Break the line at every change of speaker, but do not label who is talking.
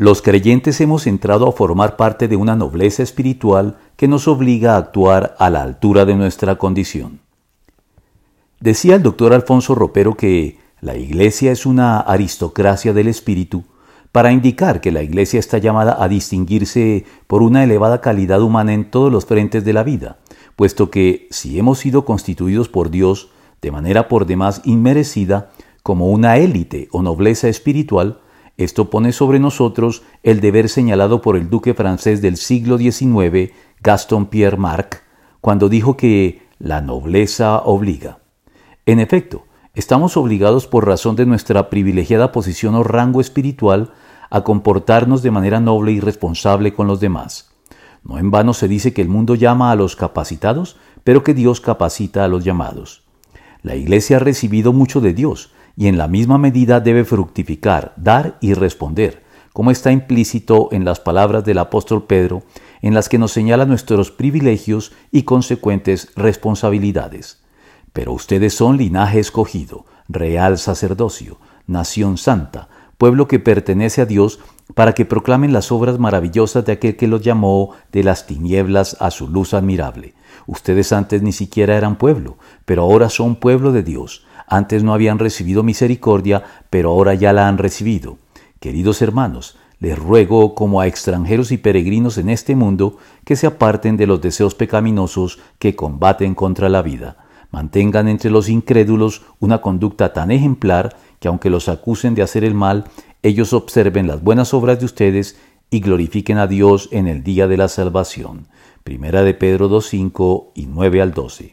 Los creyentes hemos entrado a formar parte de una nobleza espiritual que nos obliga a actuar a la altura de nuestra condición. Decía el doctor Alfonso Ropero que la Iglesia es una aristocracia del espíritu para indicar que la Iglesia está llamada a distinguirse por una elevada calidad humana en todos los frentes de la vida, puesto que si hemos sido constituidos por Dios de manera por demás inmerecida como una élite o nobleza espiritual, esto pone sobre nosotros el deber señalado por el duque francés del siglo XIX, Gaston Pierre Marc, cuando dijo que la nobleza obliga. En efecto, Estamos obligados por razón de nuestra privilegiada posición o rango espiritual a comportarnos de manera noble y responsable con los demás. No en vano se dice que el mundo llama a los capacitados, pero que Dios capacita a los llamados. La Iglesia ha recibido mucho de Dios y en la misma medida debe fructificar, dar y responder, como está implícito en las palabras del apóstol Pedro, en las que nos señala nuestros privilegios y consecuentes responsabilidades. Pero ustedes son linaje escogido, real sacerdocio, nación santa, pueblo que pertenece a Dios, para que proclamen las obras maravillosas de aquel que los llamó de las tinieblas a su luz admirable. Ustedes antes ni siquiera eran pueblo, pero ahora son pueblo de Dios. Antes no habían recibido misericordia, pero ahora ya la han recibido. Queridos hermanos, les ruego, como a extranjeros y peregrinos en este mundo, que se aparten de los deseos pecaminosos que combaten contra la vida mantengan entre los incrédulos una conducta tan ejemplar que aunque los acusen de hacer el mal, ellos observen las buenas obras de ustedes y glorifiquen a Dios en el día de la salvación. Primera de Pedro 2.5 y 9 al 12.